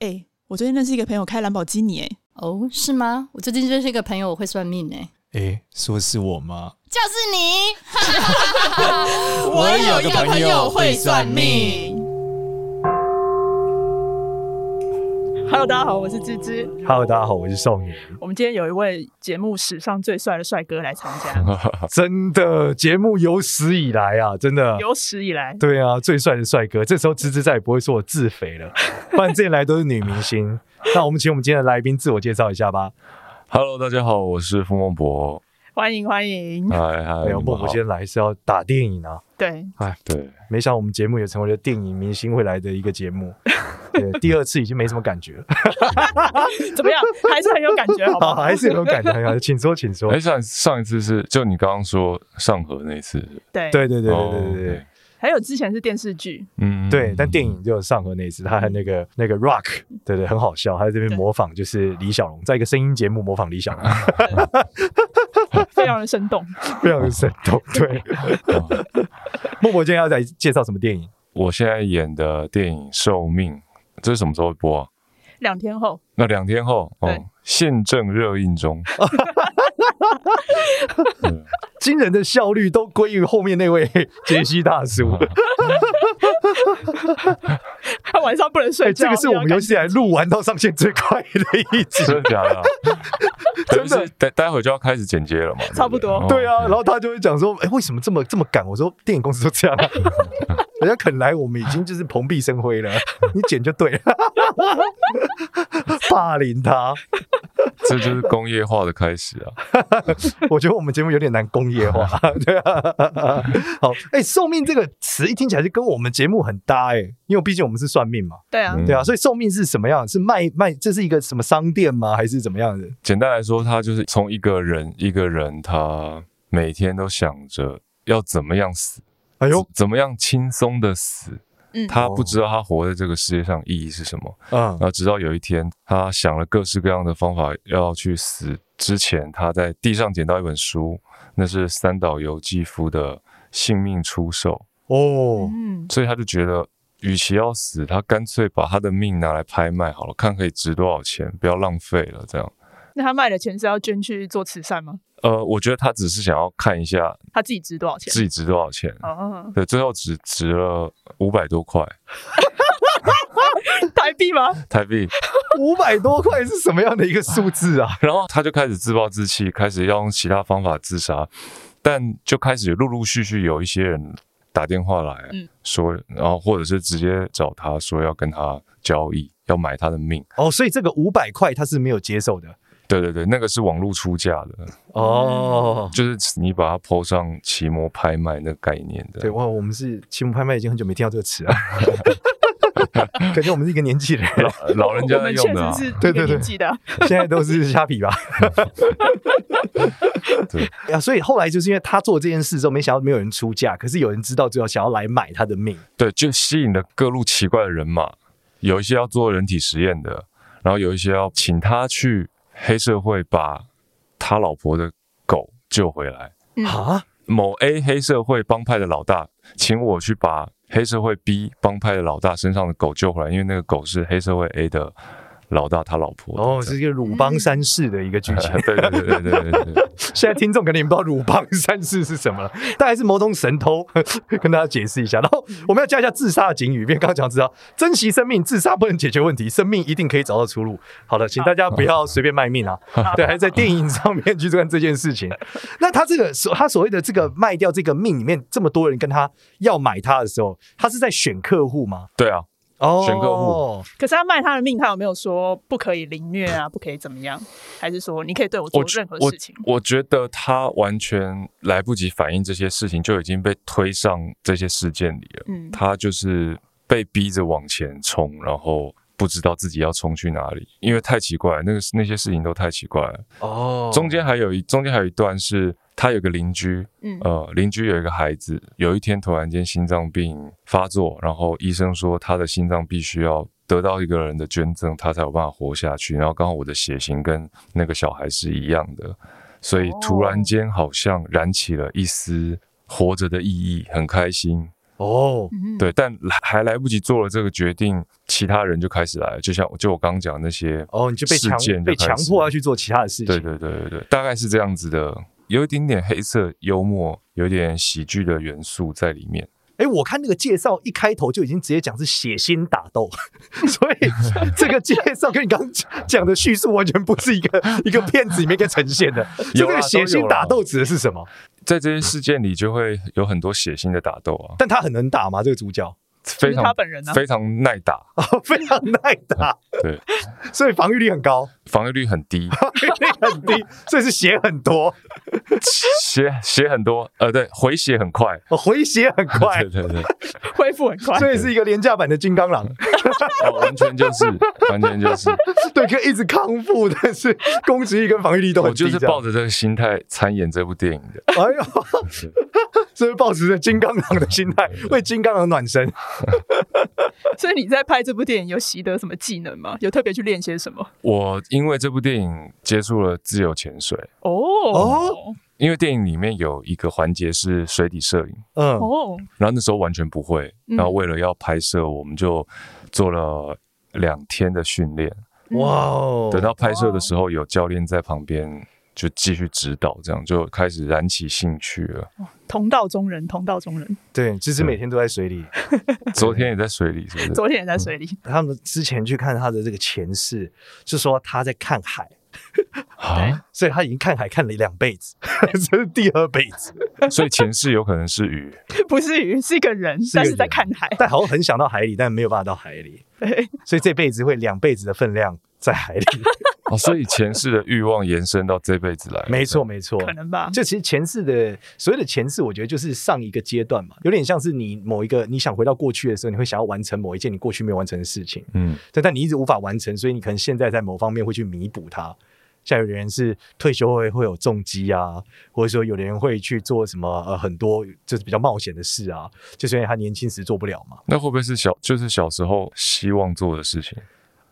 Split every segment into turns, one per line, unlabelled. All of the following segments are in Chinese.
哎，我最近认识一个朋友开兰博基尼，哎，
哦，是吗？我最近认识一个朋友，我会算命，哎，
哎，说是我吗？
就是你，
我有一个朋友会算命。Hello，大家好，我是芝芝。
Hello，大家好，我是少年。
我们今天有一位节目史上最帅的帅哥来参加，
真的，节目有史以来啊，真的
有史以来，
对啊，最帅的帅哥。这时候芝芝再也不会说我自肥了，不然这些来都是女明星。那我们请我们今天的来宾自我介绍一下吧。
Hello，大家好，我是傅孟博。
欢迎欢迎，
哎哎，没有莫福今天来是要打电影啊？
对，
哎对，没想到我们节目也成为了电影明星会来的一个节目。对，第二次已经没什么感觉了，
怎么样？还是很有感觉，好不好？
还是很有感觉，很好，请说，请说。
哎，上上一次是就你刚刚说上河那次，
对。对对对对对对，
还有之前是电视剧，
嗯，对，但电影就上河那次，他还那个那个 rock，对对，很好笑，他在这边模仿就是李小龙，在一个声音节目模仿李小龙。
非常的生动，
非常的生动。对。默默今天要来介绍什么电影？
我现在演的电影《寿命》。这是什么时候播啊？
两天后。
那两天后，哦，现正热映中。
惊人的效率都归于后面那位杰西大叔。
他晚上不能睡觉。
这个是我们游戏来录完到上线最快的一集。
真的假的？真的。待待会就要开始剪接了嘛？
差不多。
对啊，然后他就会讲说：“哎，为什么这么这么赶？”我说：“电影公司都这样。”人家肯来，我们已经就是蓬荜生辉了。你剪就对了，霸凌他，
这就是工业化的开始啊！
我觉得我们节目有点难工业化，对啊。好，哎、欸，寿命这个词一听起来就跟我们节目很搭哎、欸，因为毕竟我们是算命嘛。
对啊，
对啊，所以寿命是什么样？是卖卖？这是一个什么商店吗？还是怎么样的？
简单来说，他就是从一个人一个人，他每天都想着要怎么样死。哎呦，怎么样轻松的死？嗯，他不知道他活在这个世界上意义是什么。嗯，然后直到有一天，他想了各式各样的方法要去死之前，他在地上捡到一本书，那是三岛由纪夫的《性命出售》。哦，嗯，所以他就觉得，与其要死，他干脆把他的命拿来拍卖好了，看可以值多少钱，不要浪费了。这样，
那他卖的钱是要捐去做慈善吗？
呃，我觉得他只是想要看一下
他自己值多少钱，
自己值多少钱。哦，对，最后只值了五百多块
台币吗？
台币
五百多块是什么样的一个数字啊？
然后他就开始自暴自弃，开始要用其他方法自杀，但就开始陆陆续续有一些人打电话来说，嗯、然后或者是直接找他说要跟他交易，要买他的命。
哦，所以这个五百块他是没有接受的。
对对对，那个是网络出价的。哦，就是你把它 po 上奇摩拍卖那个概念的。
对哇，我们是奇摩拍卖，已经很久没听到这个词了，感觉我们是一个年纪人，
老老人家在用的、啊，
对对对，现在都是虾皮吧？对。呀，所以后来就是因为他做这件事之后，没想到没有人出价，可是有人知道，之后想要来买他的命，
对，就吸引了各路奇怪的人马，有一些要做人体实验的，然后有一些要请他去。黑社会把他老婆的狗救回来啊！某 A 黑社会帮派的老大请我去把黑社会 B 帮派的老大身上的狗救回来，因为那个狗是黑社会 A 的。老大他老婆
哦，是一个鲁邦三世的一个剧情。
对对对对对对对。
现在听众肯定不知道鲁邦三世是什么了，大概是某种神偷，跟大家解释一下。然后我们要加一下自杀的警语，因为刚刚讲知道，珍惜生命，自杀不能解决问题，生命一定可以找到出路。好的，请大家不要随便卖命啊！对，还是在电影上面去做这件事情。那他这个所他所谓的这个卖掉这个命里面这么多人跟他要买他的时候，他是在选客户吗？
对啊。哦，选客户。
可是他卖他的命，他有没有说不可以凌虐啊？不可以怎么样？还是说你可以对我做任何事情？
我，我，我觉得他完全来不及反应这些事情，就已经被推上这些事件里了。嗯，他就是被逼着往前冲，然后不知道自己要冲去哪里，因为太奇怪，那个那些事情都太奇怪了。哦，中间还有一中间还有一段是。他有个邻居，嗯，呃，邻居有一个孩子，有一天突然间心脏病发作，然后医生说他的心脏必须要得到一个人的捐赠，他才有办法活下去。然后刚好我的血型跟那个小孩是一样的，所以突然间好像燃起了一丝活着的意义，很开心。
哦，
对，但还来不及做了这个决定，其他人就开始来了，就像就我刚刚讲那些
哦，你就被强被强迫要去做其他的事情，
对对对对对，大概是这样子的，有一点点黑色幽默，有一点喜剧的元素在里面。
哎，我看那个介绍一开头就已经直接讲是血腥打斗，所以这个介绍跟你刚刚讲的叙述完全不是一个 一个片子里面可以呈现的。这个血腥打斗指的是什么？
在这些事件里就会有很多血腥的打斗啊。
但他很能打吗？这个主角？
非常
他本人呢，
非常耐打，
哦，非常耐打，
对，
所以防御力很高，
防御率很低，
防御力很低，所以是血很多，
血血很多，呃，对，回血很快，
哦，回血很快，
对对对，
恢复很快，
所以是一个廉价版的金刚狼，
完全就是，完全就是，
对，可以一直康复，但是攻击力跟防御力都很低，
我就是抱着这个心态参演这部电影的，
哎呦，所以抱持着金刚狼的心态为金刚狼暖身。
所以你在拍这部电影有习得什么技能吗？有特别去练些什么？
我因为这部电影接触了自由潜水。
哦。哦，
因为电影里面有一个环节是水底摄影，
嗯。
哦，
然后那时候完全不会，然后为了要拍摄，我们就做了两天的训练，
哇哦，
等到拍摄的时候有教练在旁边。就继续指导，这样就开始燃起兴趣了。
同道中人，同道中人。
对，其实每天都在水里，
昨天也在水里，是不是？
昨天也在水里。
他们之前去看他的这个前世，是说他在看海
啊，
所以他已经看海看了两辈子，这是第二辈子。
所以前世有可能是鱼，
不是鱼，是一个人，但是在看海，
但好像很想到海里，但没有办法到海里。
对，所
以这辈子会两辈子的分量在海里。
哦，所以前世的欲望延伸到这辈子来，
没错没错，
可能吧？
就其实前世的所谓的前世，我觉得就是上一个阶段嘛，有点像是你某一个你想回到过去的时候，你会想要完成某一件你过去没有完成的事情，
嗯，
但但你一直无法完成，所以你可能现在在某方面会去弥补它。像有的人是退休会会有重击啊，或者说有的人会去做什么呃很多就是比较冒险的事啊，就是因为他年轻时做不了嘛。
那会不会是小就是小时候希望做的事情？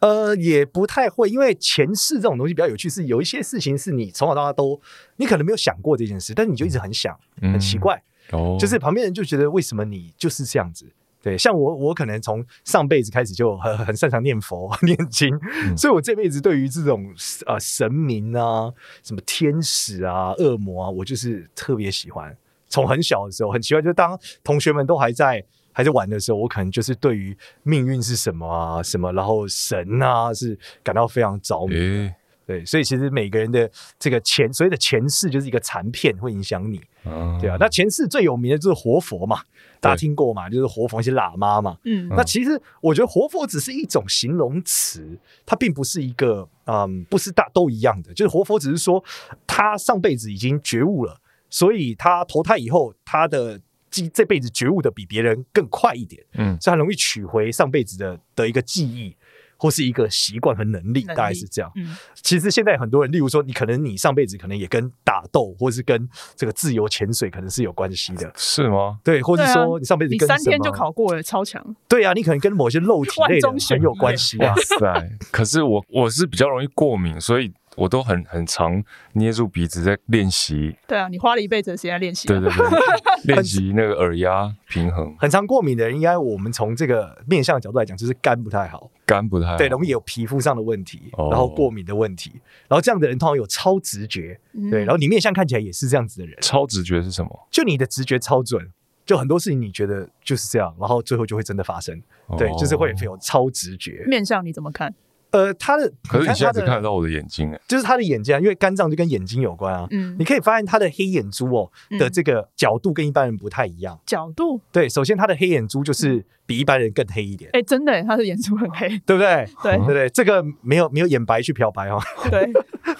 呃，也不太会，因为前世这种东西比较有趣，是有一些事情是你从小到大都你可能没有想过这件事，但是你就一直很想，嗯、很奇怪，
哦，
就是旁边人就觉得为什么你就是这样子？对，像我，我可能从上辈子开始就很很擅长念佛 念经，嗯、所以我这辈子对于这种呃神明啊、什么天使啊、恶魔啊，我就是特别喜欢。从很小的时候很奇怪，就当同学们都还在。还在玩的时候，我可能就是对于命运是什么啊，什么，然后神啊，是感到非常着迷。欸、对，所以其实每个人的这个前所谓的前世就是一个残片，会影响你。嗯、对啊，那前世最有名的就是活佛嘛，大家听过嘛？就是活佛一些喇嘛嘛。嗯，那其实我觉得活佛只是一种形容词，它并不是一个嗯，不是大都一样的。就是活佛只是说他上辈子已经觉悟了，所以他投胎以后他的。记这辈子觉悟的比别人更快一点，嗯，所以他容易取回上辈子的的一个记忆，或是一个习惯和能力，能力大概是这样。嗯，其实现在很多人，例如说，你可能你上辈子可能也跟打斗，或是跟这个自由潜水可能是有关系的，是吗？对，或者说你上辈子跟
你三天就考过了，超强。
对啊，你可能跟某些肉体 类的很有关系啊。
哇塞！可是我我是比较容易过敏，所以。我都很很常捏住鼻子在练习。对啊，
你花了一辈子的时间练习。
对对对，练习那个耳压平衡。
很常过敏的人，应该我们从这个面相的角度来讲，就是肝不太好，
肝不太好，
对，容易有皮肤上的问题，然后过敏的问题，然后这样的人通常有超直觉，对，然后你面相看起来也是这样子的人。
超直觉是什么？
就你的直觉超准，就很多事情你觉得就是这样，然后最后就会真的发生。对，就是会有超直觉。
面相你怎么看？
呃，他的
可是你现在只看得到我的眼睛哎，
就是他的眼睛啊，因为肝脏就跟眼睛有关啊。嗯，你可以发现他的黑眼珠哦的这个角度跟一般人不太一样。角度？对，首先他的黑眼珠就是比一般人更黑一点。
哎，真的，他的眼珠很黑，
对不对？
对对
对，这个没有没有眼白去漂白哦。
对，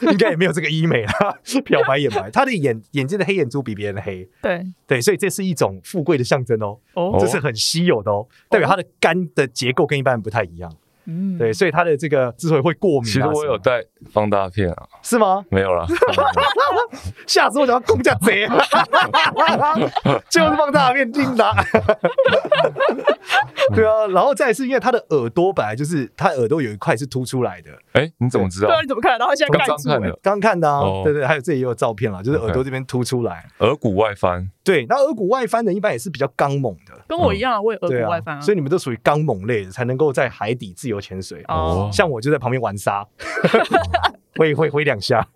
应该也没有这个医美啦，漂白眼白。他的眼眼睛的黑眼珠比别人黑。
对
对，所以这是一种富贵的象征哦。哦，这是很稀有的哦，代表他的肝的结构跟一般人不太一样。嗯，对，所以他的这个之所以会过敏，
其实我有带放大片啊，
是吗？
没有啦，
吓死我！想要公家贼，就是放大片进的。对啊，然后再是因为他的耳朵本来就是他耳朵有一块是凸出来的。
哎，你怎么知道？
对啊，你怎么看然后？他现在
刚看的，
刚看的啊。对对，还有这里也有照片了，就是耳朵这边凸出来，
耳骨外翻。
对，那耳骨外翻的一般也是比较刚猛的，
跟我一样，我也耳骨外翻啊。
所以你们都属于刚猛类的，才能够在海底自由潜水。哦，像我就在旁边玩沙，挥挥挥两下。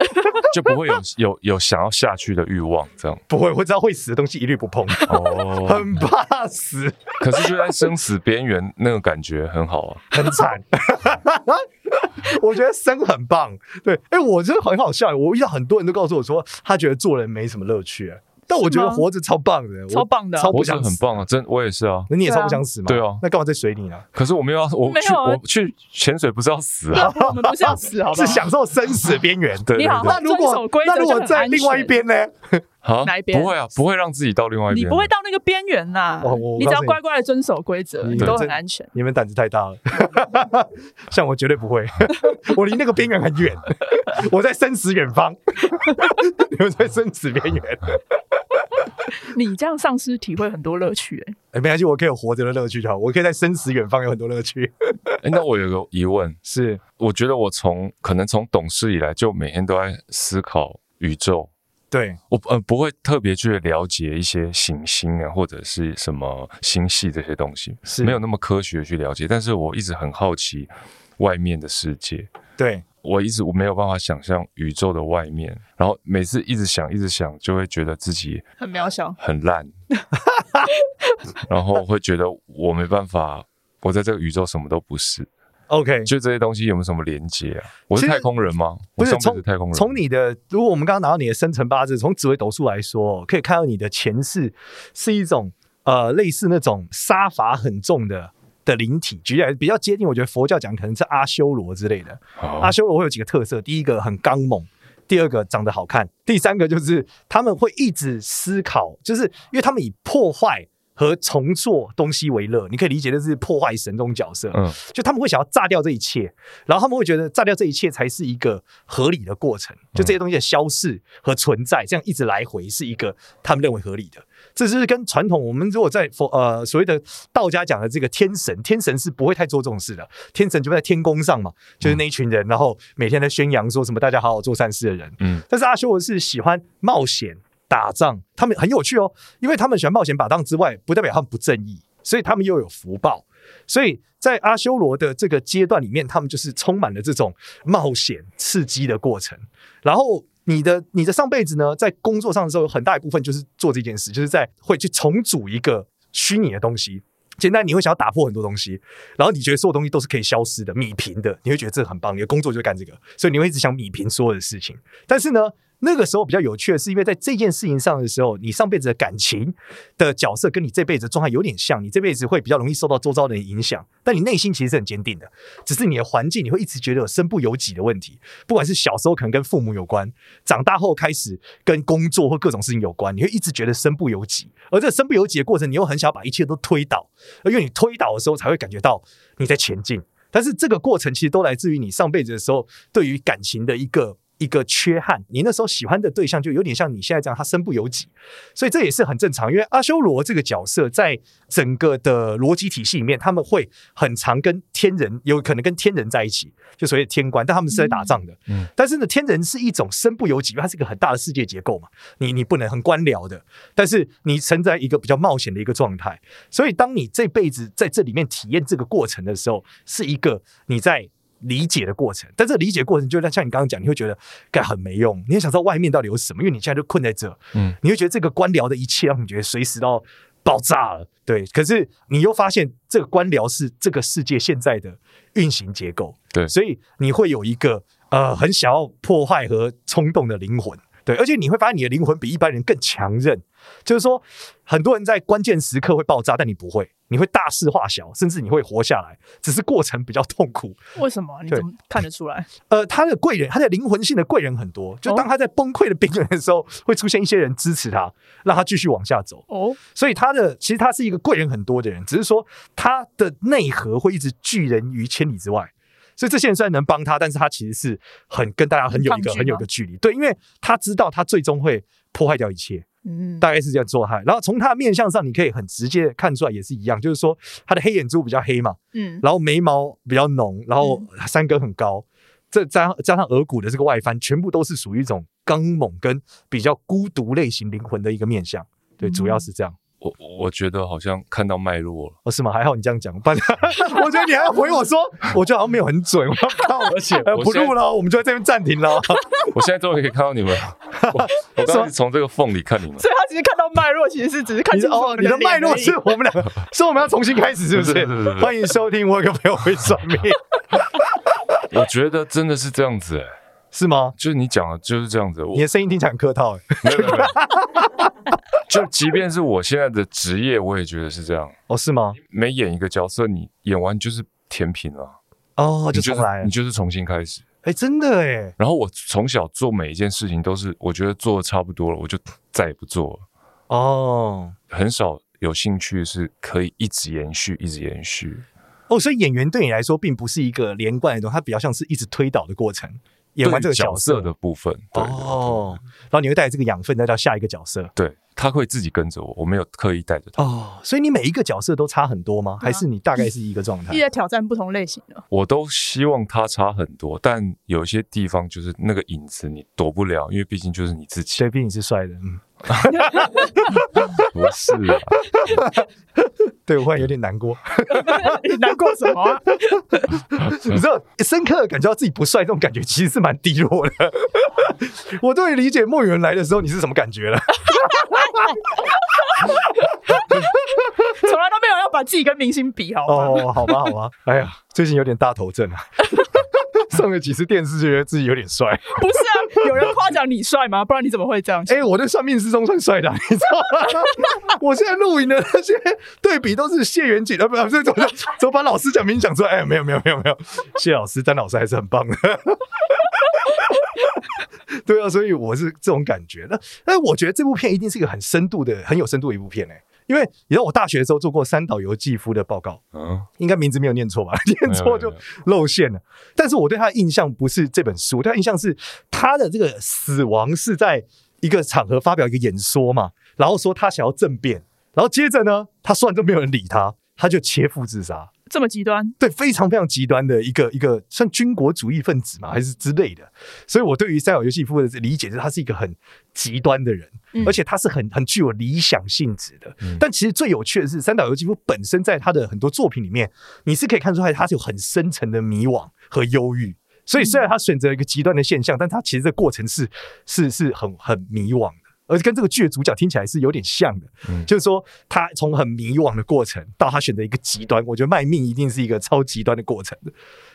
就不会有有有想要下去的欲望，这样
不会，我知道会死的东西一律不碰，哦，很怕死。
可是就在生死边缘，那个感觉很好啊，
很惨。我觉得生很棒，对，哎，我觉得很好笑。我遇到很多人都告诉我说，他觉得做人没什么乐趣。但我觉得活着超棒的，
超棒的，
超不想死，
很棒啊！真，我也是啊。
那你也超不想死吗？
对啊。
那干嘛在水里呢？
可是我没有，我去，我去潜水不是要死啊？
我们不是要死，好吧？
是享受生死边缘。对。
你好，
那如果那如果在另外一边呢？
好，
哪一边？
不会啊，不会让自己到另外一边。
你不会到那个边缘呐。你只要乖乖的遵守规则，你都很安全。
你们胆子太大了，像我绝对不会。我离那个边缘很远，我在生死远方，你们在生死边缘。
你这样丧失体会很多乐趣哎、
欸，哎，没关系，我可以有活着的乐趣就好，我可以在生死远方有很多乐趣。
哎、欸，那我有个疑问
是，
我觉得我从可能从懂事以来就每天都在思考宇宙，
对
我呃不会特别去了解一些行星啊或者是什么星系这些东西，是没有那么科学去了解，但是我一直很好奇外面的世界，
对。
我一直我没有办法想象宇宙的外面，然后每次一直想一直想，就会觉得自己
很渺小、
很烂，然后会觉得我没办法，我在这个宇宙什么都不是。
OK，
就这些东西有没有什么连接啊？我是太空人吗？
不是，
从太空人。
从你的，如果我们刚刚拿到你的生辰八字，从紫微斗数来说，可以看到你的前世是一种呃类似那种杀伐很重的。的灵体举例来比较接近，我觉得佛教讲可能是阿修罗之类的。Oh. 阿修罗会有几个特色：第一个很刚猛，第二个长得好看，第三个就是他们会一直思考，就是因为他们以破坏和重做东西为乐。你可以理解的是破坏神这种角色，嗯，就他们会想要炸掉这一切，然后他们会觉得炸掉这一切才是一个合理的过程，就这些东西的消逝和存在，这样一直来回是一个他们认为合理的。这是跟传统我们如果在佛呃所谓的道家讲的这个天神，天神是不会太做这种事的。天神就在天宫上嘛，就是那一群人，然后每天在宣扬说什么大家好好做善事的人。嗯，但是阿修罗是喜欢冒险打仗，他们很有趣哦，因为他们喜欢冒险打仗之外，不代表他们不正义，所以他们又有福报。所以在阿修罗的这个阶段里面，他们就是充满了这种冒险刺激的过程，然后。你的你的上辈子呢，在工作上的时候，有很大一部分就是做这件事，就是在会去重组一个虚拟的东西。简单，你会想要打破很多东西，然后你觉得所有东西都是可以消失的、米平的，你会觉得这很棒。你的工作就干这个，所以你会一直想米平所有的事情。但是呢，那个时候比较有趣的是，因为在这件事情上的时候，你上辈子的感情的角色跟你这辈子的状态有点像，你这辈子会比较容易受到周遭的影响，但你内心其实是很坚定的，只是你的环境你会一直觉得有身不由己的问题，不管是小时候可能跟父母有关，长大后开始跟工作或各种事情有关，你会一直觉得身不由己，而这身不由己的过程，你又很想把一切都推倒，而因为你推倒的时候才会感觉到你在前进，但是这个过程其实都来自于你上辈子的时候对于感情的一个。一个缺憾，你那时候喜欢的对象就有点像你现在这样，他身不由己，所以这也是很正常。因为阿修罗这个角色在整个的逻辑体系里面，他们会很常跟天人有可能跟天人在一起，就所谓天官，但他们是在打仗的。嗯，但是呢，天人是一种身不由己，因为它是一个很大的世界结构嘛，你你不能很官僚的，但是你存在一个比较冒险的一个状态，所以当你这辈子在这里面体验这个过程的时候，是一个你在。理解的过程，但这个理解过程就像你刚刚讲，你会觉得该很没用，你也想知道外面到底有什么，因为你现在就困在这，嗯，你会觉得这个官僚的一切让你觉得随时都爆炸了，对。可是你又发现这个官僚是这个世界现在的运行结构，
对，
所以你会有一个呃很想要破坏和冲动的灵魂，对，而且你会发现你的灵魂比一般人更强韧，就是说很多人在关键时刻会爆炸，但你不会，你会大事化小，甚至你会活下来，只是过程比较痛苦。
为什么？你怎么看得出来？
呃，他的贵人，他的灵魂性的贵人很多，就当他在崩溃的边缘的时候，哦，会出现一些人支持他，让他继续往下走。哦，所以他的其实他是一个贵人很多的人，只是说他的内核会一直拒人于千里之外。所以这些人虽然能帮他，但是他其实是很跟大家很有一个很有一个距离，对，因为他知道他最终会破坏掉一切，嗯，大概是这样做哈。然后从他的面相上，你可以很直接看出来，也是一样，就是说他的黑眼珠比较黑嘛，嗯，然后眉毛比较浓，然后山根很高，这加加上额骨的这个外翻，全部都是属于一种刚猛跟比较孤独类型灵魂的一个面相，对，主要是这样。
我我觉得好像看到脉络了，
哦，是吗？还好你这样讲，不然 我觉得你还要回我说，我觉得好像没有很准。我要靠，
而且我
不录了，我们就在这边暂停了。
我现在终于可以看到你们，我我 刚刚从这个缝里看你们，
所以他其实看到脉络，其实是只是看清楚
哦，你的脉络是我们俩，是我们要重新开始，是不是？欢迎收听，我有个朋友会算命。
我觉得真的是这样子，欸，
是吗？
就是你讲的就是这样子，
你的声音听起来很客套，
没有没有。就即便是我现在的职业，我也觉得是这样。
哦，是吗？
每演一个角色，你演完就是填平了。
哦，就重来，
你就是重新开始。
哎，真的哎。
然后我从小做每一件事情都是，我觉得做的差不多了，我就再也不做了。
哦，
很少有兴趣是可以一直延续，一直延续。
哦，所以演员对你来说并不是一个连贯的东西，它比较像是一直推导的过程。演完这个角色，
角色。的部分，对
哦，然后你会带这个养分再到下一个角色，
对，他会自己跟着我，我没有刻意带着他
哦，所以你每一个角色都差很多吗？还是你大概是一个状态？
一直在挑战不同类型的，
我都希望他差很多，但有些地方就是那个影子你躲不了，因为毕竟就是你自己，
所以毕竟是帅的，嗯。
不是啊，
对，我忽然有点难过。
你难过什么啊？
你知道，深刻的感觉到自己不帅，这种感觉其实是蛮低落的。我终于理解莫允来的时候你是什么感觉了。
从来都没有要把自己跟明星比，好
哦，好吧，好吧。哎呀，最近有点大头症啊。上了几次电视，就觉得自己有点帅。
不是啊，有人夸奖你帅吗？不然你怎么会这样？
哎、欸，我在算命之中算帅的，你知道吗？我现在录影的那些对比都是谢元景啊，不是怎么怎么把老师讲名讲出来？哎、欸，没有没有没有没有，谢老师、詹老师还是很棒的。对啊，所以我是这种感觉。那那，我觉得这部片一定是一个很深度的、很有深度的一部片哎。因为你知道我大学的时候做过三岛由纪夫的报告，嗯，应该名字没有念错吧？念错就露馅了。但是我对他的印象不是这本书，我对他印象是他的这个死亡是在一个场合发表一个演说嘛，然后说他想要政变，然后接着呢，他说完都没有人理他，他就切腹自杀。
这么极端？
对，非常非常极端的一个一个，算军国主义分子嘛，还是之类的。所以我对于三岛由纪夫的理解是，他是一个很极端的人，嗯、而且他是很很具有理想性质的。嗯、但其实最有趣的是，三岛由纪夫本身在他的很多作品里面，你是可以看出来，他是有很深层的迷惘和忧郁。所以虽然他选择一个极端的现象，但他其实这过程是是是很很迷惘。而且跟这个剧的主角听起来是有点像的，嗯、就是说他从很迷惘的过程到他选择一个极端，我觉得卖命一定是一个超极端的过程，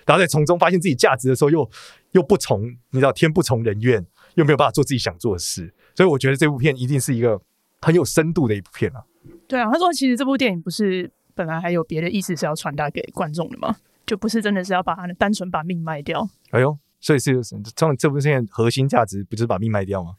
然后在从中发现自己价值的时候又，又又不从你知道天不从人愿，又没有办法做自己想做的事，所以我觉得这部片一定是一个很有深度的一部片啊。对啊，
他说其实这部电影不是本来还有别的意思是要传达给观众的吗？就不是真的是要把他单纯把命卖掉。
哎呦，所以是这这部片核心价值不就是把命卖掉吗？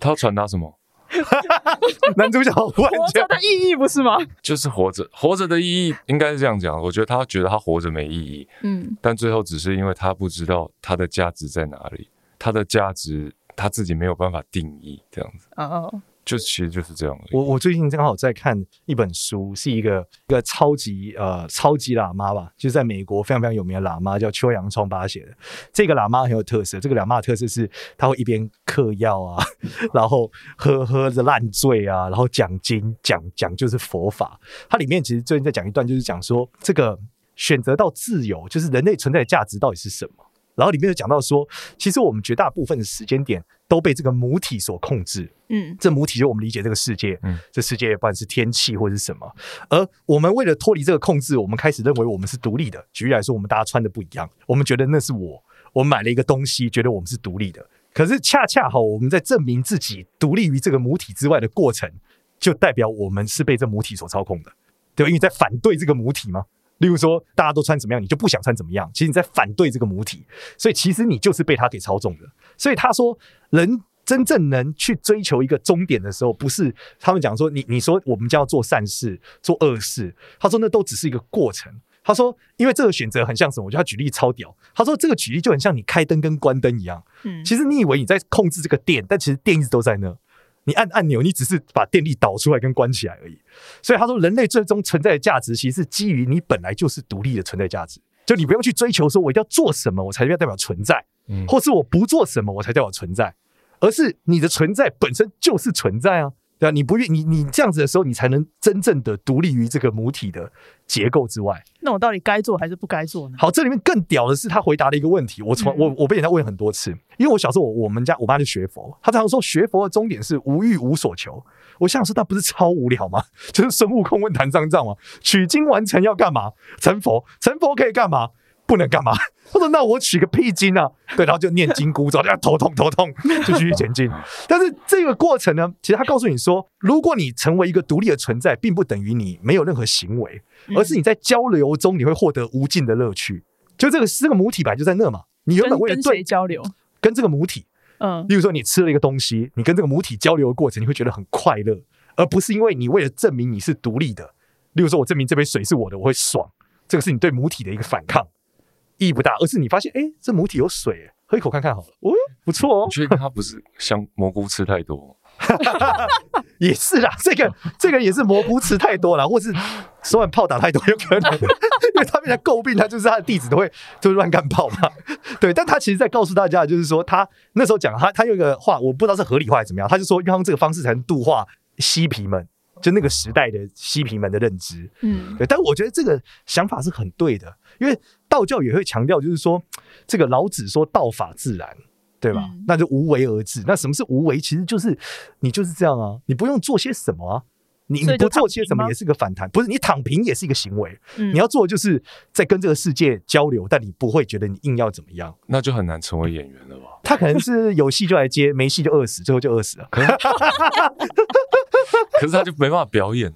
他要传达什么？
男主角活
着的意义不是吗？
就是活着，活着的意义应该是这样讲。我觉得他觉得他活着没意义，嗯，但最后只是因为他不知道他的价值在哪里，他的价值他自己没有办法定义，这样子。哦。就其实就是这样。
我我最近正好在看一本书，是一个一个超级呃超级喇嘛吧，就是在美国非常非常有名的喇嘛，叫邱阳聪把他写的。这个喇嘛很有特色，这个喇嘛的特色是他会一边嗑药啊，然后喝喝着烂醉啊，然后讲经讲讲就是佛法。它里面其实最近在讲一段，就是讲说这个选择到自由，就是人类存在的价值到底是什么。然后里面有讲到说，其实我们绝大部分的时间点都被这个母体所控制。嗯，这母体就我们理解这个世界，嗯，这世界不管是天气或者是什么，而我们为了脱离这个控制，我们开始认为我们是独立的。举例来说，我们大家穿的不一样，我们觉得那是我，我买了一个东西，觉得我们是独立的。可是恰恰好，我们在证明自己独立于这个母体之外的过程，就代表我们是被这母体所操控的，对吧？因为在反对这个母体嘛。例如说，大家都穿怎么样，你就不想穿怎么样。其实你在反对这个母体，所以其实你就是被他给操纵的。所以他说，人真正能去追求一个终点的时候，不是他们讲说你你说我们将要做善事、做恶事。他说那都只是一个过程。他说，因为这个选择很像什么？我觉得他举例超屌。他说这个举例就很像你开灯跟关灯一样。嗯，其实你以为你在控制这个电，但其实电一直都在那。你按按钮，你只是把电力导出来跟关起来而已。所以他说，人类最终存在的价值，其实是基于你本来就是独立的存在价值。就你不用去追求说，我一定要做什么，我才要代表存在，或是我不做什么，我才代表存在，而是你的存在本身就是存在啊。对啊，你不愿你你这样子的时候，你才能真正的独立于这个母体的结构之外。
那我到底该做还是不该做呢？
好，这里面更屌的是他回答了一个问题，我从、嗯、我我被人家问很多次，因为我小时候我我们家我妈就学佛，她常常说学佛的终点是无欲无所求。我想说，那不是超无聊吗？就是孙悟空问唐三藏嘛，取经完成要干嘛？成佛，成佛可以干嘛？不能干嘛？他说：“那我取个屁经啊！” 对，然后就念紧箍咒，就要头痛头痛，就继续前进。但是这个过程呢，其实他告诉你说，如果你成为一个独立的存在，并不等于你没有任何行为，而是你在交流中你会获得无尽的乐趣。就这个这个母体本来就在那嘛，你原本为了对
跟谁交流？
跟这个母体，嗯，例如说你吃了一个东西，你跟这个母体交流的过程，你会觉得很快乐，而不是因为你为了证明你是独立的。例如说，我证明这杯水是我的，我会爽，这个是你对母体的一个反抗。意义不大，而是你发现，哎、欸，这母体有水，喝一口看看好了。哦，不错哦。
你确定它不是香蘑菇吃太多？
也是啦，这个这个也是蘑菇吃太多了，或是手腕炮打太多，有可能。因为他被人诟病，他就是他的弟子都会就是乱干炮嘛。对，但他其实在告诉大家，就是说他那时候讲他他有一个话，我不知道是合理化还是怎么样，他就说用这个方式才能度化嬉皮们。就那个时代的嬉皮们的认知，嗯，对，但我觉得这个想法是很对的，因为道教也会强调，就是说这个老子说道法自然，对吧？嗯、那就无为而治。那什么是无为？其实就是你就是这样啊，你不用做些什么啊，你不做些什么也是个反弹，不是你躺平也是一个行为。嗯、你要做就是在跟这个世界交流，但你不会觉得你硬要怎么样，
那就很难成为演员了吧？
他可能是有戏就来接，没戏就饿死，最后就饿死了。
可是 他就没办法表演，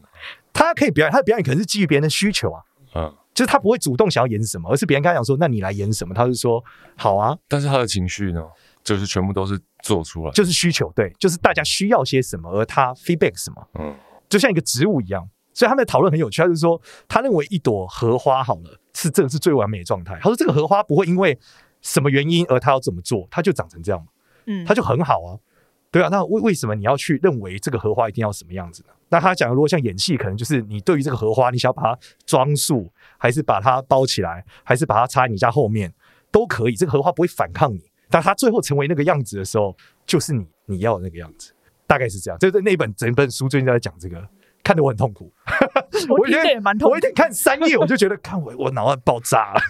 他可以表演，他的表演可能是基于别人的需求啊，嗯，就是他不会主动想要演什么，而是别人跟他讲说，那你来演什么，他就说好啊。
但是他的情绪呢，就是全部都是做出来，
就是需求，对，就是大家需要些什么，而他 feedback 什么，嗯，就像一个植物一样。所以他们的讨论很有趣，他就是说，他认为一朵荷花好了，是这个是最完美的状态。他说这个荷花不会因为什么原因而他要怎么做，它就长成这样，嗯，它就很好啊。对啊，那为为什么你要去认为这个荷花一定要什么样子呢？那他讲的，如果像演戏，可能就是你对于这个荷花，你想要把它装束，还是把它包起来，还是把它插在你家后面，都可以。这个荷花不会反抗你，但它最后成为那个样子的时候，就是你你要的那个样子，大概是这样。就是那本整本书最近在讲这个，看得我很痛苦。
我觉得也蛮痛苦。
我一天看三页，我就觉得看我我脑袋爆炸了。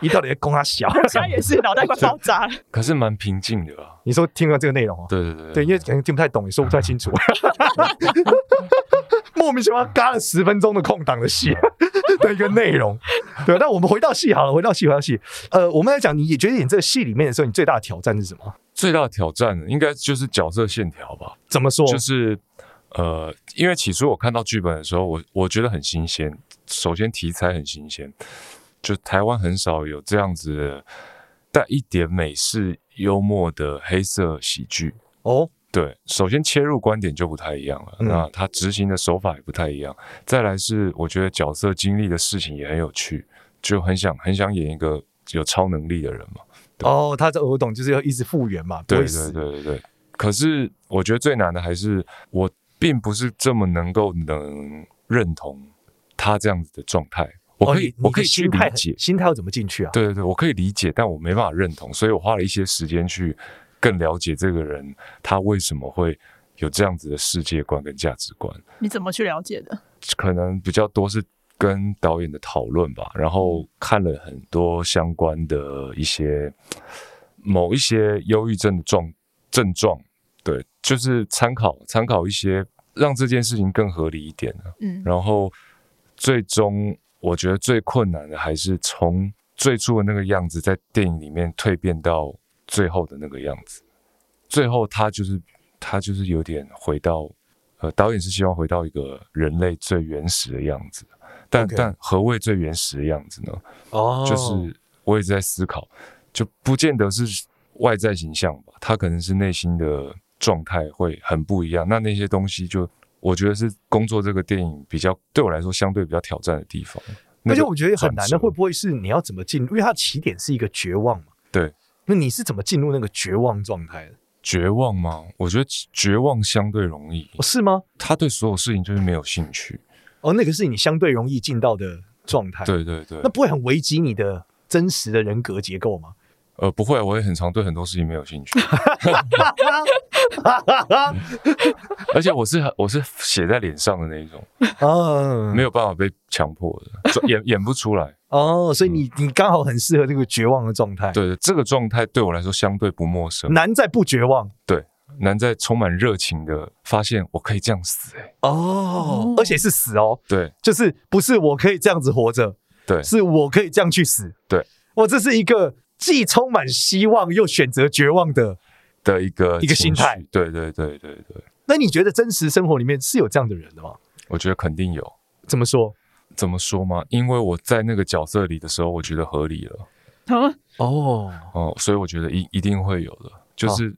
一到底在供他小，
他也是脑袋快爆炸了。
可是蛮平静的啊。
你说听了这个内容哦？
对对对
对，因为可能听不太懂，也说不太清楚。莫名其妙嘎了十分钟的空档的戏的一个内容。对，那我们回到戏好了，回到戏，回到戏。呃，我们来讲，你也觉得演这个戏里面的时候，你最大的挑战是什么？
最大的挑战应该就是角色线条吧？
怎么说？
就是呃，因为起初我看到剧本的时候，我我觉得很新鲜。首先题材很新鲜。就台湾很少有这样子的带一点美式幽默的黑色喜剧哦。对，首先切入观点就不太一样了，嗯、那他执行的手法也不太一样。再来是我觉得角色经历的事情也很有趣，就很想很想演一个有超能力的人嘛。
哦，他这我懂，就是要一直复原嘛。
对对对对对。可是我觉得最难的还是我并不是这么能够能认同他这样子的状态。我可以，我可以去理解
心态要怎么进去啊？
对对对，我可以理解，但我没办法认同，所以我花了一些时间去更了解这个人，他为什么会有这样子的世界观跟价值观。
你怎么去了解的？
可能比较多是跟导演的讨论吧，然后看了很多相关的一些某一些忧郁症的状症状，对，就是参考参考一些让这件事情更合理一点的。嗯，然后最终。我觉得最困难的还是从最初的那个样子，在电影里面蜕变到最后的那个样子。最后他就是他就是有点回到，呃，导演是希望回到一个人类最原始的样子，但.但何谓最原始的样子呢？哦，oh. 就是我一直在思考，就不见得是外在形象吧，他可能是内心的状态会很不一样。那那些东西就我觉得是工作这个电影比较对我来说相对比较挑战的地方。
而且我觉得很难的会不会是你要怎么进入？因为它起点是一个绝望嘛。
对。
那你是怎么进入那个绝望状态的？
绝望吗？我觉得绝望相对容易。
哦，是吗？
他对所有事情就是没有兴趣。
哦，那个是你相对容易进到的状态。
对对对。
那不会很危及你的真实的人格结构吗？
呃，不会，我也很常对很多事情没有兴趣。而且我是我是写在脸上的那一种，哦，没有办法被强迫的，演演不出来。
哦，所以你你刚好很适合这个绝望的状态。
对，这个状态对我来说相对不陌生。
难在不绝望，
对，难在充满热情的发现我可以这样死，欸。
哦，而且是死哦。
对，
就是不是我可以这样子活着，
对，
是我可以这样去死。
对，
我这是一个。既充满希望又选择绝望的
的一个
一个心态，
对对对对对。
那你觉得真实生活里面是有这样的人的吗？
我觉得肯定有。
怎么说？
怎么说吗？因为我在那个角色里的时候，我觉得合理了。
啊？
哦
哦，所以我觉得一一定会有的。就是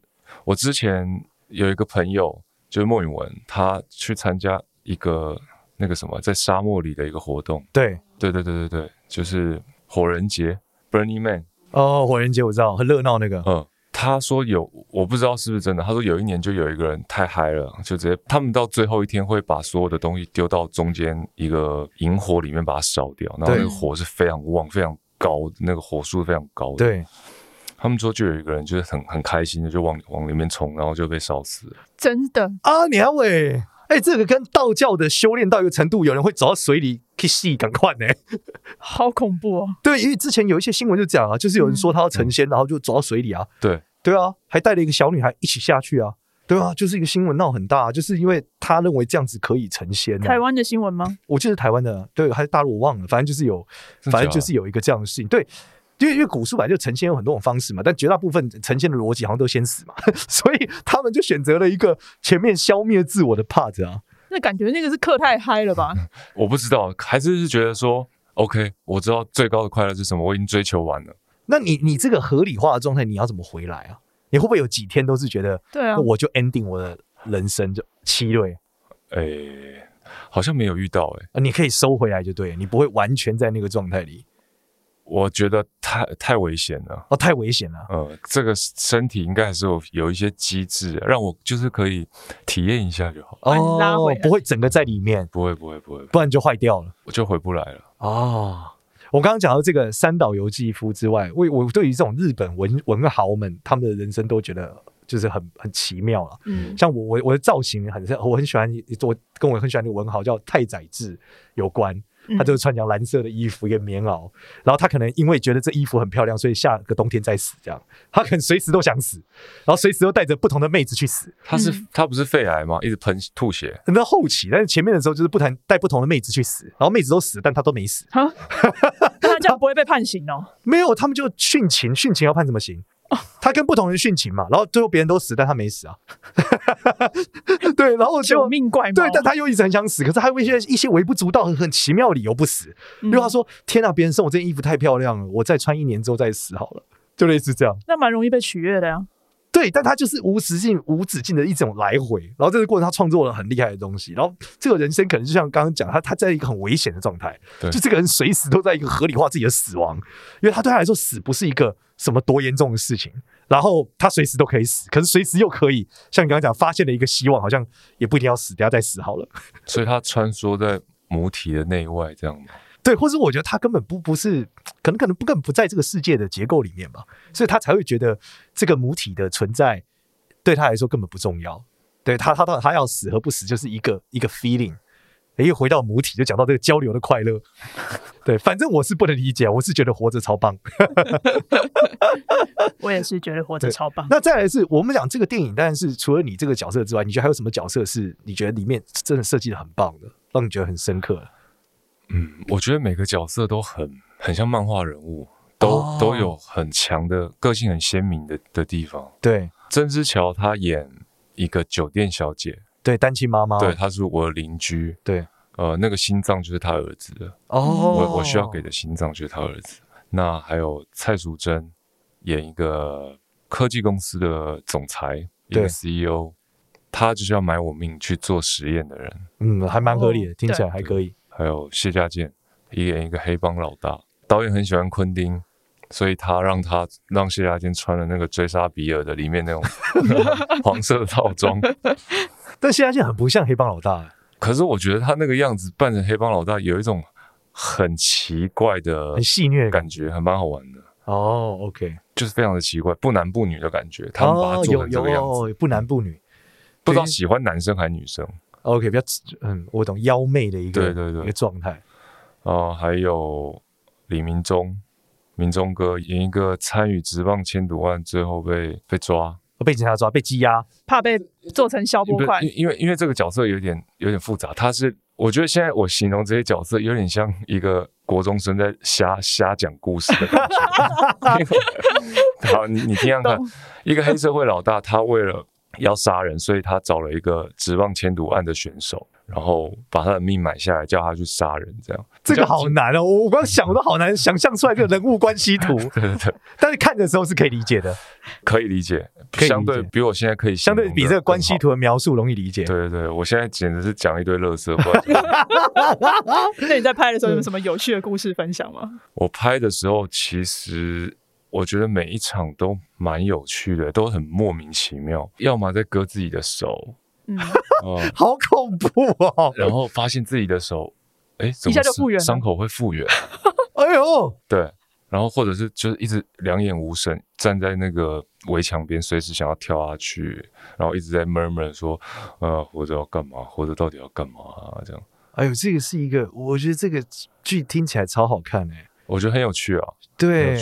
我之前有一个朋友，就是莫允文，他去参加一个那个什么，在沙漠里的一个活动。
对
对对对对对，就是火人节 （Burning Man）。
哦，火人节我知道，很热闹那个。
嗯，他说有，我不知道是不是真的。他说有一年就有一个人太嗨了，就直接他们到最后一天会把所有的东西丢到中间一个引火里面把它烧掉，然后那个火是非常旺、非常高，那个火速非常高的。
对，
他们说就有一个人就是很很开心的就往往里面冲，然后就被烧死了。
真的
啊，娘喂！哎、欸，这个跟道教的修炼到一个程度，有人会走到水里去戏，赶快呢，
好恐怖哦！
对，因为之前有一些新闻就讲啊，就是有人说他要成仙，嗯、然后就走到水里啊。
对，
对啊，还带了一个小女孩一起下去啊。对啊，就是一个新闻闹很大，就是因为他认为这样子可以成仙、啊。
台湾的新闻吗？
我记得台湾的，对，还是大陆我忘了，反正就是有，反正就是有一个这样的事情。对。因为因为古书本来就成仙有很多种方式嘛，但绝大部分成仙的逻辑好像都先死嘛，所以他们就选择了一个前面消灭自我的 part 啊。
那感觉那个是课太嗨了吧？
我不知道，还是是觉得说，OK，我知道最高的快乐是什么，我已经追求完了。
那你你这个合理化的状态，你要怎么回来啊？你会不会有几天都是觉得，
对啊，
我就 ending 我的人生就七瑞？
哎、欸，好像没有遇到哎、欸。
啊，你可以收回来就对，你不会完全在那个状态里。
我觉得太太危险了
哦，太危险了。
呃，这个身体应该还是有有一些机制，让我就是可以体验一下就好。
哦，不会整个在里面，
不会不会不会，
不然就坏掉了，
我就回不来了。
哦，我刚刚讲到这个三岛由纪夫之外，我我对于这种日本文文豪们他们的人生都觉得就是很很奇妙了。嗯，像我我我的造型很我很喜欢，我跟我很喜欢的文豪叫太宰治有关。他就是穿条蓝色的衣服，一个棉袄，然后他可能因为觉得这衣服很漂亮，所以下个冬天再死，这样他可能随时都想死，然后随时都带着不同的妹子去死。
他是他不是肺癌吗？一直喷吐血。
等到后期，但是前面的时候就是不谈带不同的妹子去死，然后妹子都死，但他都没死。哈，
那他这样不会被判刑哦？
没有，他们就殉情，殉情要判什么刑？他跟不同人殉情嘛，然后最后别人都死，但他没死啊。对，然后就
救命怪嘛。
对，但他又一直很想死，可是他有一些一些微不足道、很很奇妙的理由不死。因为他说：“天啊，别人送我这件衣服太漂亮了，我再穿一年之后再死好了。”就类似这样。
那蛮容易被取悦的呀。
对，但他就是无止境、无止境的一种来回，然后这个过程他创作了很厉害的东西，然后这个人生可能就像刚刚讲，他他在一个很危险的状态，就这个人随时都在一个合理化自己的死亡，因为他对他来说死不是一个什么多严重的事情，然后他随时都可以死，可是随时又可以像你刚刚讲发现了一个希望，好像也不一定要死，等下再死好了，
所以他穿梭在母体的内外这样吗？
对，或者我觉得他根本不不是，可能可能不根本不在这个世界的结构里面吧，所以他才会觉得这个母体的存在对他来说根本不重要。对他，他到他要死和不死就是一个一个 feeling。哎，又回到母体，就讲到这个交流的快乐。对，反正我是不能理解，我是觉得活着超棒。
我也是觉得活着超棒。
那再来是我们讲这个电影，当然是除了你这个角色之外，你觉得还有什么角色是你觉得里面真的设计的很棒的，让你觉得很深刻？
嗯，我觉得每个角色都很很像漫画人物，都、哦、都有很强的个性，很鲜明的的地方。
对，
曾之乔她演一个酒店小姐，
对，单亲妈妈，
对，她是我的邻居，
对，
呃，那个心脏就是他儿子的
哦，
我我需要给的心脏就是他儿子。那还有蔡淑珍演一个科技公司的总裁，一个 CEO，他就是要买我命去做实验的人，
嗯，还蛮合理的，听起来还可以。
还有谢家健演一个黑帮老大，导演很喜欢昆汀。所以他让他让谢家健穿了那个追杀比尔的里面那种 黄色的套装，
但谢家健很不像黑帮老大。
可是我觉得他那个样子扮成黑帮老大，有一种很奇怪的、
很戏谑的
感觉，还蛮好玩的。
哦，OK，
就是非常的奇怪，不男不女的感觉。他们把它做成这个样子，
不男不女，
不知道喜欢男生还是女生。
OK，比较嗯，我懂妖媚的一个
对对对
一个状态。
哦，还有李明忠。明忠哥演一个参与职棒千赌案，最后被被抓，
被警察抓，被羁押，
怕被做成消波块。
因为因为这个角色有点有点复杂，他是我觉得现在我形容这些角色有点像一个国中生在瞎瞎讲故事的感觉。好，你你听听看，一个黑社会老大，他为了要杀人，所以他找了一个指望千赌案的选手。然后把他的命买下来，叫他去杀人，这样
这个好难哦！我我刚想都好难想象出来这个人物关系图。
对对对，
但是看的时候是可以理解的，
可以理解，相对比我现在可以
相对比这个关系图的描述容易理解。
对对对，我现在简直是讲一堆垃圾话。
那你在拍的时候有什么有趣的故事分享吗？
我拍的时候，其实我觉得每一场都蛮有趣的，都很莫名其妙。要么在割自己的手。
嗯，
好恐怖哦！
然后发现自己的手，哎，怎么
一下就复原了，
伤口会复原？
哎呦，
对，然后或者是就是一直两眼无神，站在那个围墙边，随时想要跳下去，然后一直在 murmur 说，呃，活着要干嘛？活着到底要干嘛啊？这样。
哎呦，这个是一个，我觉得这个剧听起来超好看哎，
我觉得很有趣啊，
对，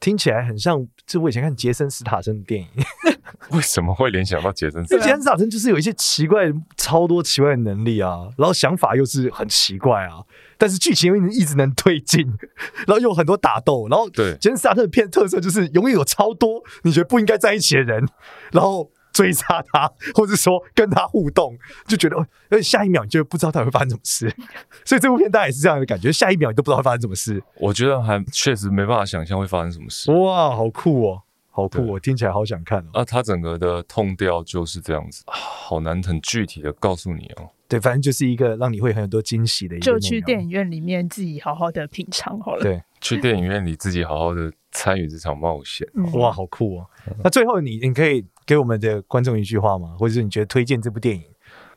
听起来很像，就我以前看杰森·斯塔森的电影。
为什么会联想到杰森？
这 杰森·斯坦森就是有一些奇怪、超多奇怪的能力啊，然后想法又是很奇怪啊，但是剧情又一直能推进，然后又有很多打斗，然后对杰森·斯坦森的片特色就是永远有超多你觉得不应该在一起的人，然后追杀他，或者说跟他互动，就觉得而且下一秒你就不知道他会发生什么事，所以这部片大概也是这样的感觉，下一秒你都不知道会发生什么事。
我觉得还确实没办法想象会发生什么事。
哇，好酷哦！好酷，我听起来好想看哦。
啊，它整个的痛调就是这样子，好难很具体的告诉你哦。
对，反正就是一个让你会很多惊喜的一个。
就去电影院里面自己好好的品尝好了。
对，
去电影院里自己好好的参与这场冒险。
嗯、
哇，好酷哦！那最后你你可以给我们的观众一句话吗？或者是你觉得推荐这部电影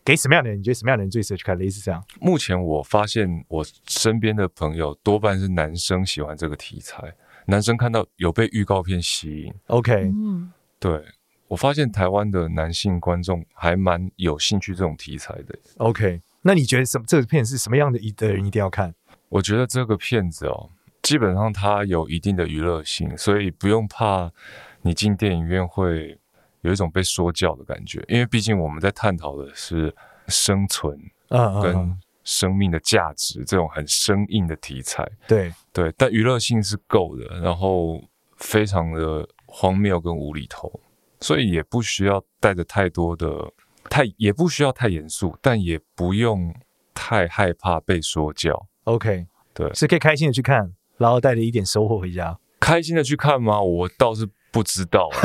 给什么样的人？你觉得什么样的人最适合去看？类似这样。
目前我发现我身边的朋友多半是男生喜欢这个题材。男生看到有被预告片吸引
，OK，
嗯，
对，我发现台湾的男性观众还蛮有兴趣这种题材的
，OK。那你觉得什么这个片是什么样的一的人一定要看？
我觉得这个片子哦，基本上它有一定的娱乐性，所以不用怕你进电影院会有一种被说教的感觉，因为毕竟我们在探讨的是生存，嗯，跟。生命的价值这种很生硬的题材，
对
对，但娱乐性是够的，然后非常的荒谬跟无厘头，所以也不需要带着太多的太，也不需要太严肃，但也不用太害怕被说教。
OK，
对，
是可以开心的去看，然后带着一点收获回家。
开心的去看吗？我倒是。不知道，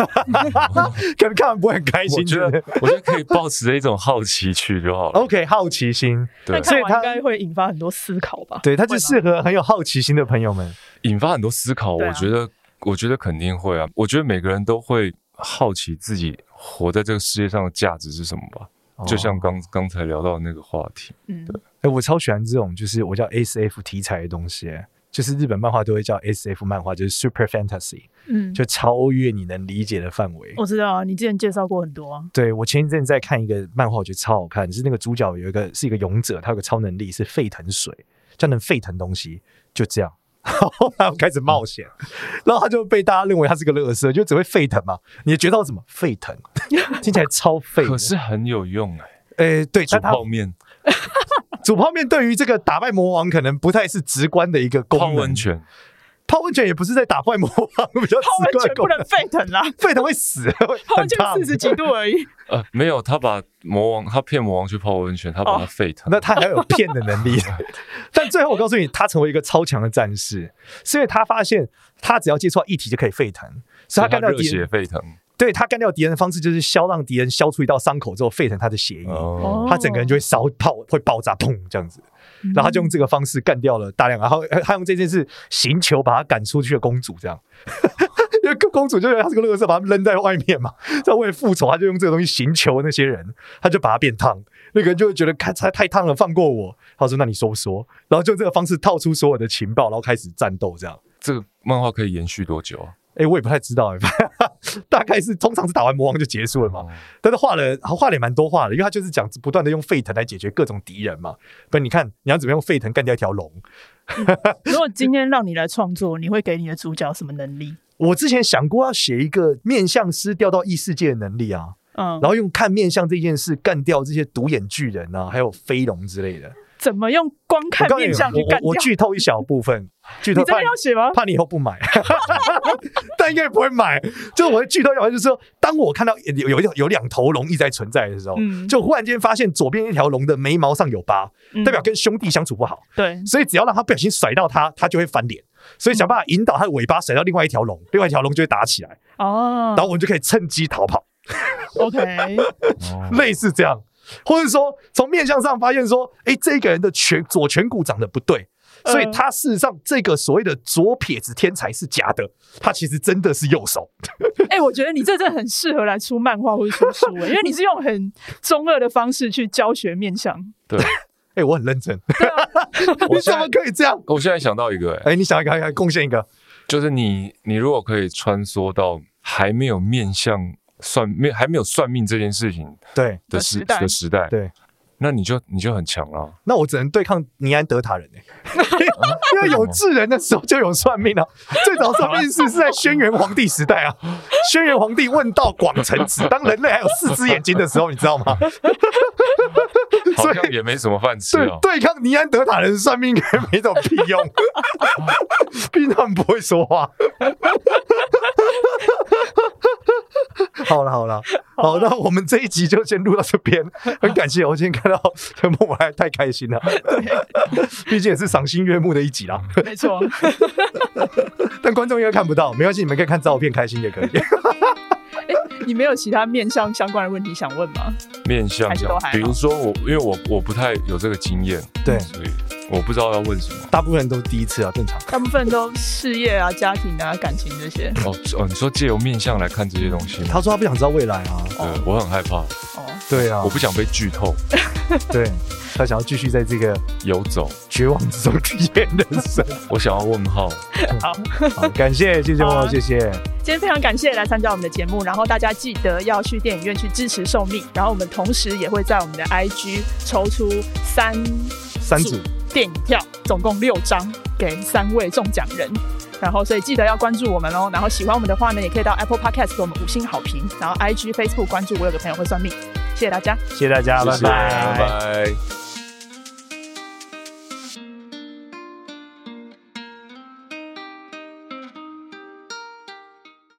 可能看完不会很开心。
我觉得，我觉得可以抱持一种好奇去就好了。
OK，好奇心，
对，所以它应该会引发很多思考吧？
对，它就适合很有好奇心的朋友们。
引发很多思考，我觉得，我觉得肯定会啊。我觉得每个人都会好奇自己活在这个世界上的价值是什么吧？就像刚刚才聊到的那个话题，嗯，对。
哎，我超喜欢这种，就是我叫 SF 题材的东西。就是日本漫画都会叫 SF 漫画，就是 Super Fantasy，嗯，就超越你能理解的范围。
我知道啊，你之前介绍过很多啊。
对，我前一阵在看一个漫画，我觉得超好看，是那个主角有一个是一个勇者，他有个超能力是沸腾水，这样能沸腾东西，就这样，然后他开始冒险，然后他就被大家认为他是个乐色，就只会沸腾嘛。你觉得什么沸腾？听起来超沸，
可是很有用哎、欸。
呃、欸，对，
煮泡面。
煮泡面对于这个打败魔王可能不太是直观的一个功能。
泡温泉，
泡温泉也不是在打败魔王，比较
泡温泉不能沸腾啦，
沸腾会死。
泡温泉四十几度而已。
呃，没有，他把魔王，他骗魔王去泡温泉，他把他沸腾，
那他还有骗的能力。但最后我告诉你，他成为一个超强的战士，是因为他发现他只要接触到液体就可以沸腾，所以他干掉
热血沸腾。
对，他干掉敌人的方式就是消让敌人消除一道伤口之后沸腾他的血液，他整个人就会烧泡会爆炸，砰这样子。然后他就用这个方式干掉了大量，然后他用这件事刑求把他赶出去的公主，这样，因为公主就觉得他是个垃圾，把他扔在外面嘛。在为了复仇，他就用这个东西刑求那些人，他就把他变烫。那个人就会觉得看太太烫了，放过我。他说：“那你说不说。”然后就这个方式套出所有的情报，然后开始战斗。这样，
这个漫画可以延续多久啊？
哎、欸，我也不太知道、欸，大概是通常是打完魔王就结束了嘛。但是画了画了也蛮多画的，因为他就是讲不断的用沸腾来解决各种敌人嘛。不，你看你要怎么用沸腾干掉一条龙？
如果今天让你来创作，你会给你的主角什么能力？
我之前想过要写一个面相师掉到异世界的能力啊，嗯，然后用看面相这件事干掉这些独眼巨人啊，还有飞龙之类的。
怎么用光看面相去干掉？
我剧透一小部分，剧透。
你真的要写吗？
怕你以后不买，但应该不会买。就是我的剧透要就是说，当我看到有有有两头龙一直在存在的时候，嗯、就忽然间发现左边一条龙的眉毛上有疤，嗯、代表跟兄弟相处不好。
对，
所以只要让他不小心甩到他，他就会翻脸。所以想办法引导他的尾巴甩到另外一条龙，嗯、另外一条龙就会打起来。哦，然后我们就可以趁机逃跑。
OK，
类似这样。或者说，从面相上发现说，哎、欸，这个人的颧左颧骨长得不对，所以他事实上这个所谓的左撇子天才是假的，他其实真的是右手。
哎、欸，我觉得你这真的很适合来出漫画或者出书，因为你是用很中二的方式去教学面相。
对，
哎、欸，我很认真。你怎么可以这样？
我现在想到一个、欸，
哎、欸，你想一个，还贡献一个，
就是你，你如果可以穿梭到还没有面相。算命还没有算命这件事情，
对
的时的时代，
对，
那你就你就很强了。
那我只能对抗尼安德塔人呢，因为有智人的时候就有算命啊。最早算命是是在轩辕皇帝时代啊，轩辕皇帝问道广成子，当人类还有四只眼睛的时候，你知道吗？
好像也没什么饭吃啊。
对抗尼安德塔人算命应该没什么屁用，毕竟他们不会说话。好了好了，好，那我们这一集就先录到这边。很感谢我今天看到陈梦，我还太开心了。对，毕竟也是赏心悦目的一集啦。
没错，
但观众应该看不到，没关系，你们可以看照片开心也可以。
欸、你没有其他面向相关的问题想问吗？
面向，比如说我，因为我我不太有这个经验，
对，
所以我不知道要问什么。
大部分人都是第一次啊，正常。
大部分都事业啊、家庭啊、感情这些。
哦哦，你说借由面相来看这些东西？
他说他不想知道未来啊。
对，我很害怕。
哦，
对啊，
我不想被剧透。
对。他想要继续在这个
游走
绝望之中体验人生，
我想要问号。
好，
好，感谢谢谢我，谢谢。
今天非常感谢来参加我们的节目，然后大家记得要去电影院去支持寿命，然后我们同时也会在我们的 IG 抽出三
三组
电影票，总共六张给三位中奖人，然后所以记得要关注我们哦。然后喜欢我们的话呢，也可以到 Apple Podcast 给我们五星好评，然后 IG Facebook 关注我有个朋友会算命，谢谢大家，
谢谢大家，
拜拜。拜拜。